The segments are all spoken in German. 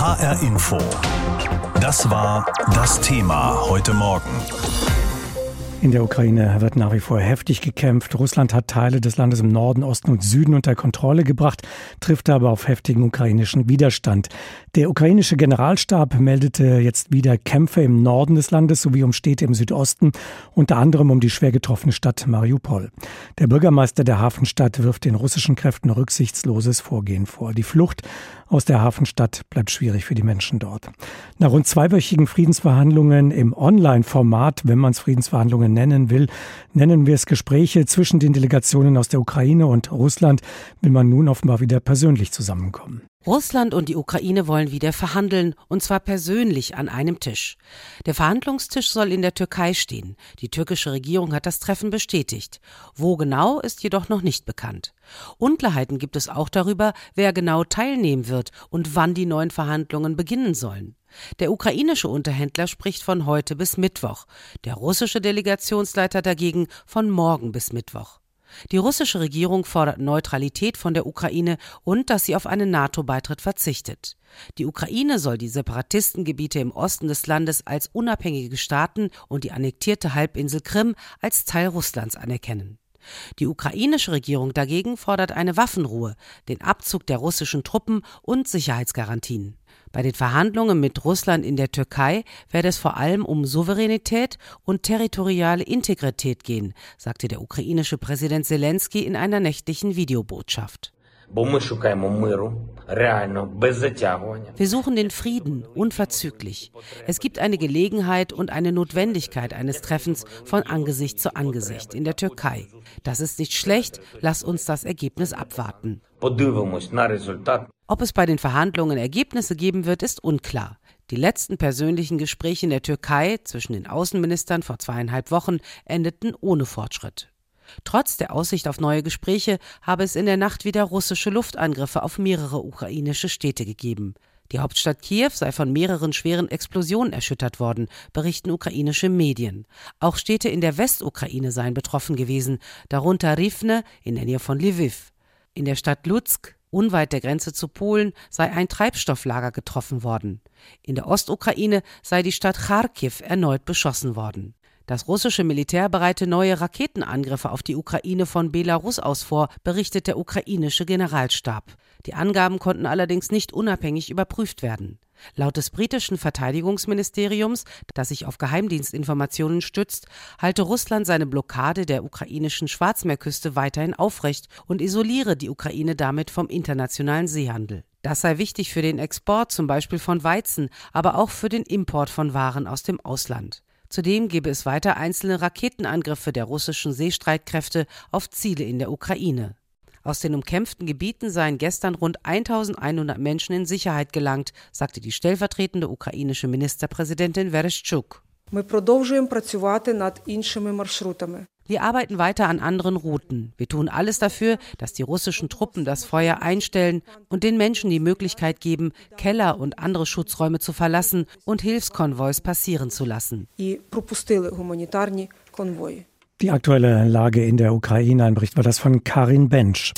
HR Info. Das war das Thema heute Morgen. In der Ukraine wird nach wie vor heftig gekämpft. Russland hat Teile des Landes im Norden, Osten und Süden unter Kontrolle gebracht, trifft aber auf heftigen ukrainischen Widerstand. Der ukrainische Generalstab meldete jetzt wieder Kämpfe im Norden des Landes sowie um Städte im Südosten, unter anderem um die schwer getroffene Stadt Mariupol. Der Bürgermeister der Hafenstadt wirft den russischen Kräften rücksichtsloses Vorgehen vor. Die Flucht aus der Hafenstadt bleibt schwierig für die Menschen dort. Nach rund zweiwöchigen Friedensverhandlungen im Online-Format, wenn man es Friedensverhandlungen nennen will, nennen wir es Gespräche zwischen den Delegationen aus der Ukraine und Russland, will man nun offenbar wieder persönlich zusammenkommen. Russland und die Ukraine wollen wieder verhandeln, und zwar persönlich an einem Tisch. Der Verhandlungstisch soll in der Türkei stehen. Die türkische Regierung hat das Treffen bestätigt. Wo genau, ist jedoch noch nicht bekannt. Unklarheiten gibt es auch darüber, wer genau teilnehmen wird und wann die neuen Verhandlungen beginnen sollen. Der ukrainische Unterhändler spricht von heute bis Mittwoch, der russische Delegationsleiter dagegen von morgen bis Mittwoch. Die russische Regierung fordert Neutralität von der Ukraine und dass sie auf einen NATO-Beitritt verzichtet. Die Ukraine soll die Separatistengebiete im Osten des Landes als unabhängige Staaten und die annektierte Halbinsel Krim als Teil Russlands anerkennen. Die ukrainische Regierung dagegen fordert eine Waffenruhe, den Abzug der russischen Truppen und Sicherheitsgarantien. Bei den Verhandlungen mit Russland in der Türkei werde es vor allem um Souveränität und territoriale Integrität gehen, sagte der ukrainische Präsident Zelensky in einer nächtlichen Videobotschaft. Wir suchen den Frieden unverzüglich. Es gibt eine Gelegenheit und eine Notwendigkeit eines Treffens von Angesicht zu Angesicht in der Türkei. Das ist nicht schlecht, lass uns das Ergebnis abwarten. Ob es bei den Verhandlungen Ergebnisse geben wird, ist unklar. Die letzten persönlichen Gespräche in der Türkei zwischen den Außenministern vor zweieinhalb Wochen endeten ohne Fortschritt. Trotz der Aussicht auf neue Gespräche habe es in der Nacht wieder russische Luftangriffe auf mehrere ukrainische Städte gegeben. Die Hauptstadt Kiew sei von mehreren schweren Explosionen erschüttert worden, berichten ukrainische Medien. Auch Städte in der Westukraine seien betroffen gewesen, darunter Rivne in der Nähe von Lviv. In der Stadt Lutsk, unweit der Grenze zu Polen, sei ein Treibstofflager getroffen worden. In der Ostukraine sei die Stadt Kharkiv erneut beschossen worden. Das russische Militär bereite neue Raketenangriffe auf die Ukraine von Belarus aus vor, berichtet der ukrainische Generalstab. Die Angaben konnten allerdings nicht unabhängig überprüft werden. Laut des britischen Verteidigungsministeriums, das sich auf Geheimdienstinformationen stützt, halte Russland seine Blockade der ukrainischen Schwarzmeerküste weiterhin aufrecht und isoliere die Ukraine damit vom internationalen Seehandel. Das sei wichtig für den Export zum Beispiel von Weizen, aber auch für den Import von Waren aus dem Ausland. Zudem gebe es weiter einzelne Raketenangriffe der russischen Seestreitkräfte auf Ziele in der Ukraine. Aus den umkämpften Gebieten seien gestern rund 1100 Menschen in Sicherheit gelangt, sagte die stellvertretende ukrainische Ministerpräsidentin Vereshchuk. Ми продовжуємо працювати над іншими маршрутами. Wir arbeiten weiter an anderen Routen. Wir tun alles dafür, dass die russischen Truppen das Feuer einstellen und den Menschen die Möglichkeit geben, Keller und andere Schutzräume zu verlassen und Hilfskonvois passieren zu lassen. Die aktuelle Lage in der Ukraine, ein Bericht war das von Karin Bench.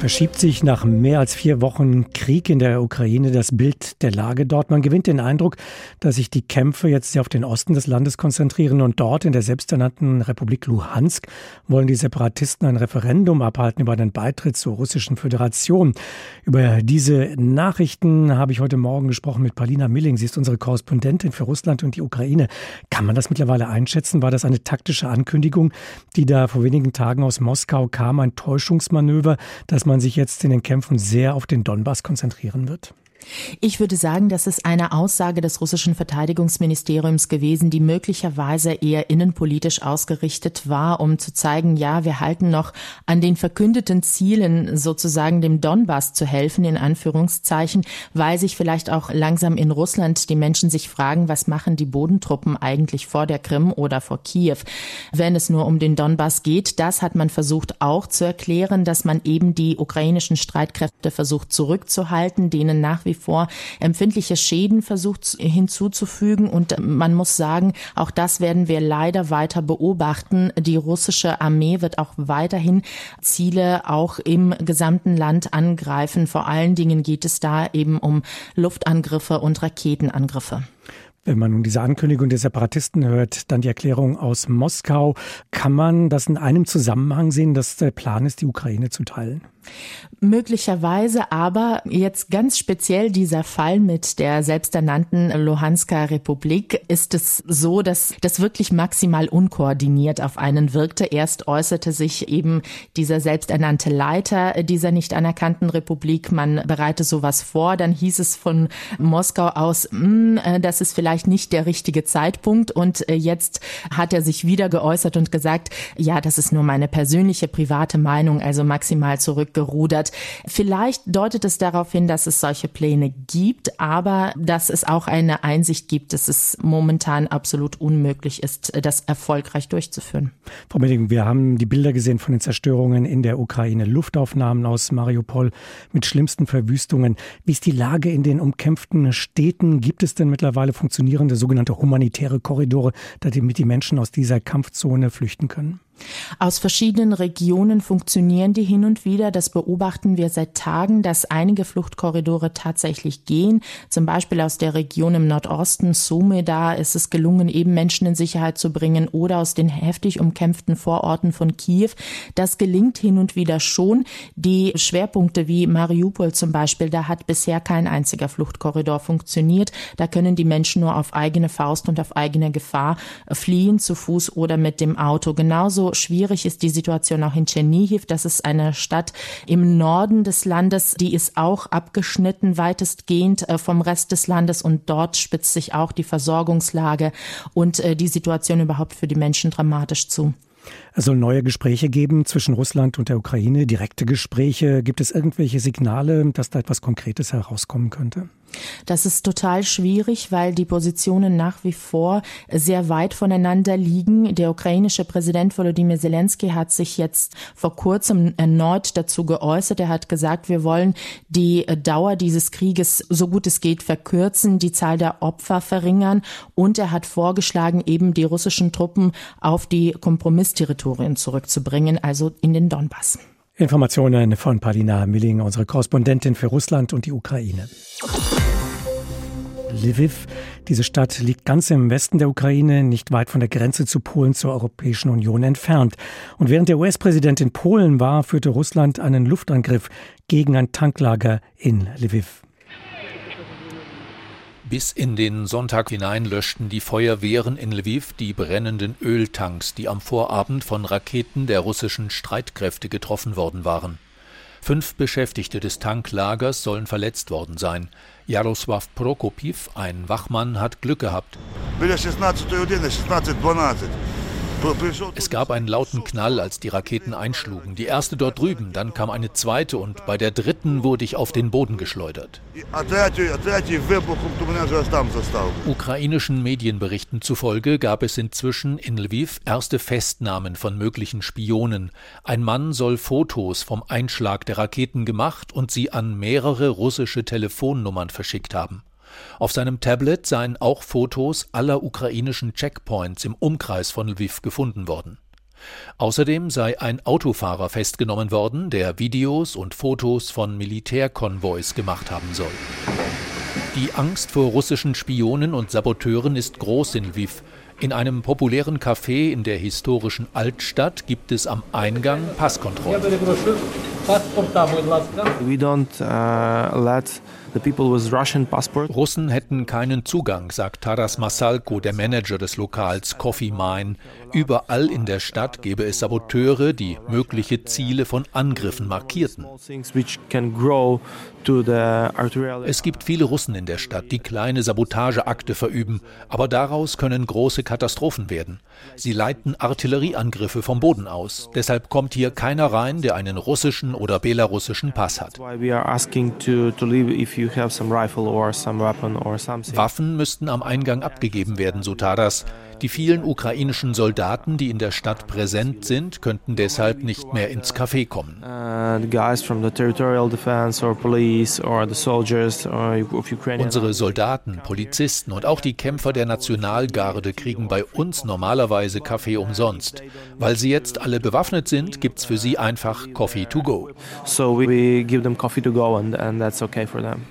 Verschiebt sich nach mehr als vier Wochen Krieg in der Ukraine das Bild der Lage dort. Man gewinnt den Eindruck, dass sich die Kämpfe jetzt auf den Osten des Landes konzentrieren und dort in der selbsternannten Republik Luhansk wollen die Separatisten ein Referendum abhalten über den Beitritt zur Russischen Föderation. Über diese Nachrichten habe ich heute Morgen gesprochen mit Paulina Milling. Sie ist unsere Korrespondentin für Russland und die Ukraine. Kann man das mittlerweile einschätzen? War das eine taktische Ankündigung, die da vor wenigen Tagen aus Moskau kam, ein Täuschungsmanöver, das man sich jetzt in den Kämpfen sehr auf den Donbass konzentrieren wird? Ich würde sagen, das ist eine Aussage des russischen Verteidigungsministeriums gewesen, die möglicherweise eher innenpolitisch ausgerichtet war, um zu zeigen, ja, wir halten noch an den verkündeten Zielen, sozusagen dem Donbass zu helfen, in Anführungszeichen, weil sich vielleicht auch langsam in Russland die Menschen sich fragen, was machen die Bodentruppen eigentlich vor der Krim oder vor Kiew, wenn es nur um den Donbass geht. Das hat man versucht auch zu erklären, dass man eben die ukrainischen Streitkräfte versucht zurückzuhalten, denen nach wie wie vor empfindliche Schäden versucht hinzuzufügen. Und man muss sagen, auch das werden wir leider weiter beobachten. Die russische Armee wird auch weiterhin Ziele auch im gesamten Land angreifen. Vor allen Dingen geht es da eben um Luftangriffe und Raketenangriffe. Wenn man nun diese Ankündigung der Separatisten hört, dann die Erklärung aus Moskau, kann man das in einem Zusammenhang sehen, dass der Plan ist, die Ukraine zu teilen? Möglicherweise aber jetzt ganz speziell dieser Fall mit der selbsternannten Luhansker Republik ist es so, dass das wirklich maximal unkoordiniert auf einen wirkte. Erst äußerte sich eben dieser selbsternannte Leiter dieser nicht anerkannten Republik, man bereite sowas vor. Dann hieß es von Moskau aus, mh, hm, äh, das ist vielleicht nicht der richtige Zeitpunkt. Und äh, jetzt hat er sich wieder geäußert und gesagt, ja, das ist nur meine persönliche private Meinung, also maximal zurück zurückgerudert. Vielleicht deutet es darauf hin, dass es solche Pläne gibt, aber dass es auch eine Einsicht gibt, dass es momentan absolut unmöglich ist, das erfolgreich durchzuführen. Frau Medding, wir haben die Bilder gesehen von den Zerstörungen in der Ukraine, Luftaufnahmen aus Mariupol mit schlimmsten Verwüstungen. Wie ist die Lage in den umkämpften Städten? Gibt es denn mittlerweile funktionierende sogenannte humanitäre Korridore, damit die Menschen aus dieser Kampfzone flüchten können? Aus verschiedenen Regionen funktionieren die hin und wieder. Das beobachten wir seit Tagen, dass einige Fluchtkorridore tatsächlich gehen. Zum Beispiel aus der Region im Nordosten, Sume, da ist es gelungen, eben Menschen in Sicherheit zu bringen oder aus den heftig umkämpften Vororten von Kiew. Das gelingt hin und wieder schon. Die Schwerpunkte wie Mariupol zum Beispiel, da hat bisher kein einziger Fluchtkorridor funktioniert. Da können die Menschen nur auf eigene Faust und auf eigene Gefahr fliehen, zu Fuß oder mit dem Auto. Genauso schwierig ist die Situation auch in Tschernihiv. Das ist eine Stadt im Norden des Landes, die ist auch abgeschnitten weitestgehend äh, vom Rest des Landes und dort spitzt sich auch die Versorgungslage und äh, die Situation überhaupt für die Menschen dramatisch zu. Es soll neue Gespräche geben zwischen Russland und der Ukraine, direkte Gespräche. Gibt es irgendwelche Signale, dass da etwas Konkretes herauskommen könnte? Das ist total schwierig, weil die Positionen nach wie vor sehr weit voneinander liegen. Der ukrainische Präsident Volodymyr Zelensky hat sich jetzt vor kurzem erneut dazu geäußert. Er hat gesagt, wir wollen die Dauer dieses Krieges so gut es geht verkürzen, die Zahl der Opfer verringern und er hat vorgeschlagen, eben die russischen Truppen auf die Kompromissterritorien zurückzubringen, also in den Donbass. Informationen von Palina Milling, unsere Korrespondentin für Russland und die Ukraine. Lviv, diese Stadt liegt ganz im Westen der Ukraine, nicht weit von der Grenze zu Polen zur Europäischen Union entfernt. Und während der US-Präsident in Polen war, führte Russland einen Luftangriff gegen ein Tanklager in Lviv. Bis in den Sonntag hinein löschten die Feuerwehren in Lviv die brennenden Öltanks, die am Vorabend von Raketen der russischen Streitkräfte getroffen worden waren. Fünf Beschäftigte des Tanklagers sollen verletzt worden sein. Jaroslav Prokopiv, ein Wachmann, hat Glück gehabt. Es gab einen lauten Knall, als die Raketen einschlugen. Die erste dort drüben, dann kam eine zweite und bei der dritten wurde ich auf den Boden geschleudert. Ukrainischen Medienberichten zufolge gab es inzwischen in Lviv erste Festnahmen von möglichen Spionen. Ein Mann soll Fotos vom Einschlag der Raketen gemacht und sie an mehrere russische Telefonnummern verschickt haben. Auf seinem Tablet seien auch Fotos aller ukrainischen Checkpoints im Umkreis von Lviv gefunden worden. Außerdem sei ein Autofahrer festgenommen worden, der Videos und Fotos von Militärkonvois gemacht haben soll. Die Angst vor russischen Spionen und Saboteuren ist groß in Lviv. In einem populären Café in der historischen Altstadt gibt es am Eingang Passkontrollen. We don't uh, let Russen hätten keinen Zugang, sagt Taras Masalko, der Manager des Lokals Coffee Mine. Überall in der Stadt gäbe es Saboteure, die mögliche Ziele von Angriffen markierten. Es gibt viele Russen in der Stadt, die kleine Sabotageakte verüben, aber daraus können große Katastrophen werden. Sie leiten Artillerieangriffe vom Boden aus. Deshalb kommt hier keiner rein, der einen russischen oder belarussischen Pass hat. Waffen müssten am Eingang abgegeben werden, so Tadas. Die vielen ukrainischen Soldaten, die in der Stadt präsent sind, könnten deshalb nicht mehr ins Café kommen. Unsere Soldaten, Polizisten und auch die Kämpfer der Nationalgarde kriegen bei uns normalerweise Kaffee umsonst. Weil sie jetzt alle bewaffnet sind, gibt es für sie einfach Coffee to go.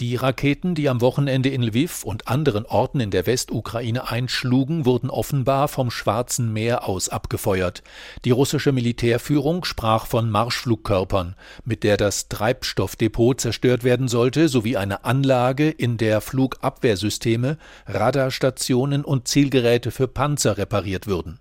Die Raketen, die am Wochenende in Lviv und anderen Orten in der Westukraine einschlugen, wurden offenbar vom Schwarzen Meer aus abgefeuert. Die russische Militärführung sprach von Marschflugkörpern, mit der das Treibstoffdepot zerstört werden sollte, sowie eine Anlage, in der Flugabwehrsysteme, Radarstationen und Zielgeräte für Panzer repariert würden.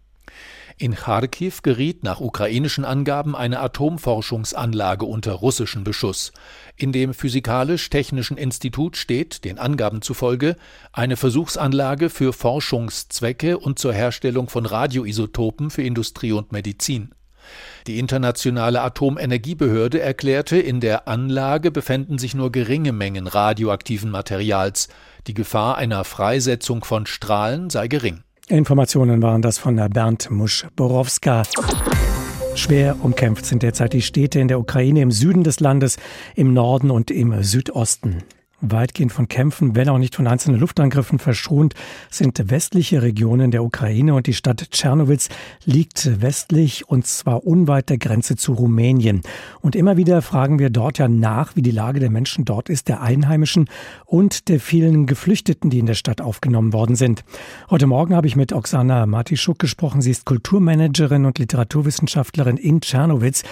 In Kharkiv geriet nach ukrainischen Angaben eine Atomforschungsanlage unter russischen Beschuss. In dem Physikalisch-Technischen Institut steht, den Angaben zufolge, eine Versuchsanlage für Forschungszwecke und zur Herstellung von Radioisotopen für Industrie und Medizin. Die Internationale Atomenergiebehörde erklärte, in der Anlage befänden sich nur geringe Mengen radioaktiven Materials. Die Gefahr einer Freisetzung von Strahlen sei gering. Informationen waren das von Bernd Musch-Borowska. Schwer umkämpft sind derzeit die Städte in der Ukraine im Süden des Landes, im Norden und im Südosten. Weitgehend von Kämpfen, wenn auch nicht von einzelnen Luftangriffen verschont, sind westliche Regionen der Ukraine und die Stadt Tschernowitz liegt westlich und zwar unweit der Grenze zu Rumänien. Und immer wieder fragen wir dort ja nach, wie die Lage der Menschen dort ist, der Einheimischen und der vielen Geflüchteten, die in der Stadt aufgenommen worden sind. Heute Morgen habe ich mit Oksana Matischuk gesprochen. Sie ist Kulturmanagerin und Literaturwissenschaftlerin in Tschernowitz.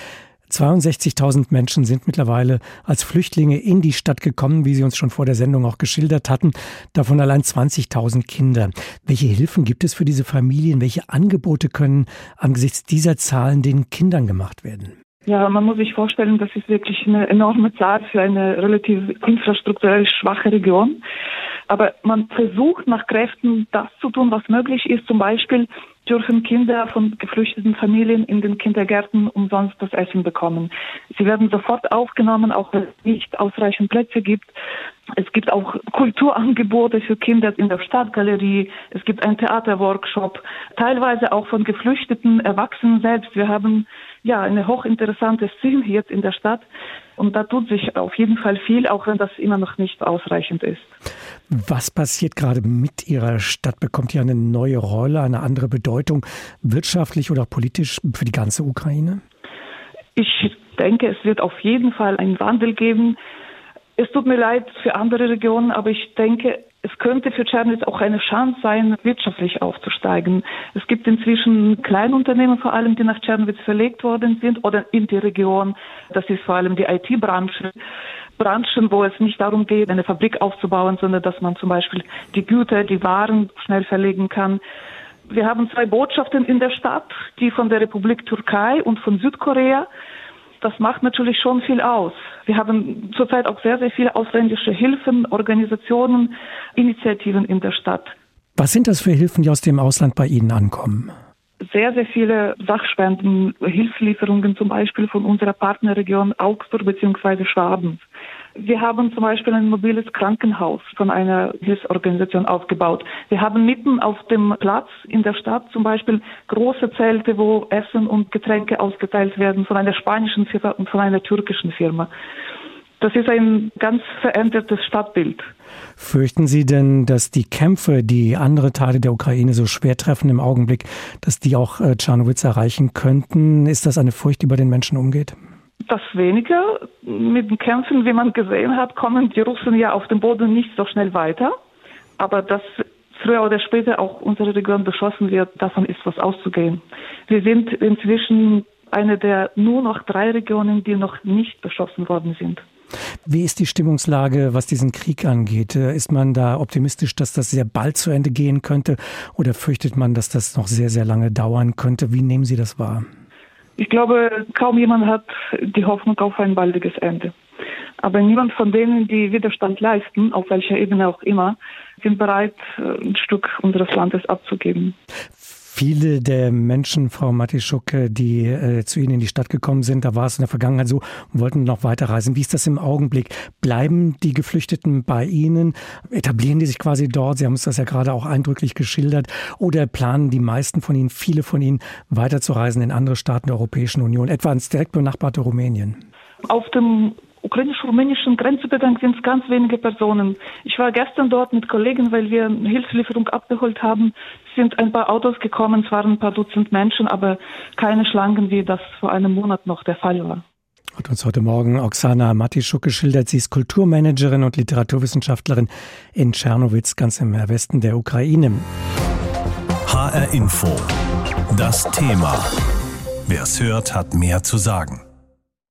62.000 Menschen sind mittlerweile als Flüchtlinge in die Stadt gekommen, wie Sie uns schon vor der Sendung auch geschildert hatten. Davon allein 20.000 Kinder. Welche Hilfen gibt es für diese Familien? Welche Angebote können angesichts dieser Zahlen den Kindern gemacht werden? Ja, man muss sich vorstellen, das ist wirklich eine enorme Zahl für eine relativ infrastrukturell schwache Region. Aber man versucht nach Kräften das zu tun, was möglich ist. Zum Beispiel dürfen Kinder von geflüchteten Familien in den Kindergärten umsonst das Essen bekommen. Sie werden sofort aufgenommen, auch wenn es nicht ausreichend Plätze gibt. Es gibt auch Kulturangebote für Kinder in der Stadtgalerie. Es gibt einen Theaterworkshop, teilweise auch von geflüchteten Erwachsenen selbst. Wir haben ja eine hochinteressante Szene jetzt in der Stadt und da tut sich auf jeden Fall viel, auch wenn das immer noch nicht ausreichend ist. Was passiert gerade mit Ihrer Stadt? Bekommt die eine neue Rolle, eine andere Bedeutung, wirtschaftlich oder politisch für die ganze Ukraine? Ich denke, es wird auf jeden Fall einen Wandel geben. Es tut mir leid für andere Regionen, aber ich denke, es könnte für Tschernitz auch eine Chance sein, wirtschaftlich aufzusteigen. Es gibt inzwischen Kleinunternehmen vor allem, die nach Tschernitz verlegt worden sind oder in die Region. Das ist vor allem die IT-Branche. Branchen, wo es nicht darum geht, eine Fabrik aufzubauen, sondern dass man zum Beispiel die Güter, die Waren schnell verlegen kann. Wir haben zwei Botschaften in der Stadt, die von der Republik Türkei und von Südkorea. Das macht natürlich schon viel aus. Wir haben zurzeit auch sehr, sehr viele ausländische Hilfen, Organisationen, Initiativen in der Stadt. Was sind das für Hilfen, die aus dem Ausland bei Ihnen ankommen? sehr, sehr viele Sachspenden, Hilfslieferungen zum Beispiel von unserer Partnerregion Augsburg bzw. Schwaben. Wir haben zum Beispiel ein mobiles Krankenhaus von einer Hilfsorganisation aufgebaut. Wir haben mitten auf dem Platz in der Stadt zum Beispiel große Zelte, wo Essen und Getränke ausgeteilt werden von einer spanischen Firma und von einer türkischen Firma. Das ist ein ganz verändertes Stadtbild. Fürchten Sie denn, dass die Kämpfe, die andere Teile der Ukraine so schwer treffen im Augenblick, dass die auch äh, Czarnowitz erreichen könnten? Ist das eine Furcht, die bei den Menschen umgeht? Das weniger. Mit den Kämpfen, wie man gesehen hat, kommen die Russen ja auf dem Boden nicht so schnell weiter. Aber dass früher oder später auch unsere Region beschossen wird, davon ist was auszugehen. Wir sind inzwischen eine der nur noch drei Regionen, die noch nicht beschossen worden sind. Wie ist die Stimmungslage, was diesen Krieg angeht? Ist man da optimistisch, dass das sehr bald zu Ende gehen könnte? Oder fürchtet man, dass das noch sehr, sehr lange dauern könnte? Wie nehmen Sie das wahr? Ich glaube, kaum jemand hat die Hoffnung auf ein baldiges Ende. Aber niemand von denen, die Widerstand leisten, auf welcher Ebene auch immer, sind bereit, ein Stück unseres Landes abzugeben. Viele der Menschen, Frau Matischuk, die äh, zu Ihnen in die Stadt gekommen sind, da war es in der Vergangenheit so wollten noch weiterreisen. Wie ist das im Augenblick? Bleiben die Geflüchteten bei Ihnen? Etablieren die sich quasi dort? Sie haben uns das ja gerade auch eindrücklich geschildert. Oder planen die meisten von Ihnen, viele von Ihnen, weiterzureisen in andere Staaten der Europäischen Union, etwa ins direkt benachbarte Rumänien? Auf dem ukrainisch-rumänischen Grenzübergang sind es ganz wenige Personen. Ich war gestern dort mit Kollegen, weil wir Hilfslieferung abgeholt haben. Es sind ein paar Autos gekommen, es waren ein paar Dutzend Menschen, aber keine Schlangen, wie das vor einem Monat noch der Fall war. Hat uns heute Morgen Oksana Matischuk geschildert. Sie ist Kulturmanagerin und Literaturwissenschaftlerin in Tschernowitz, ganz im Westen der Ukraine. HR Info. Das Thema. Wer es hört, hat mehr zu sagen.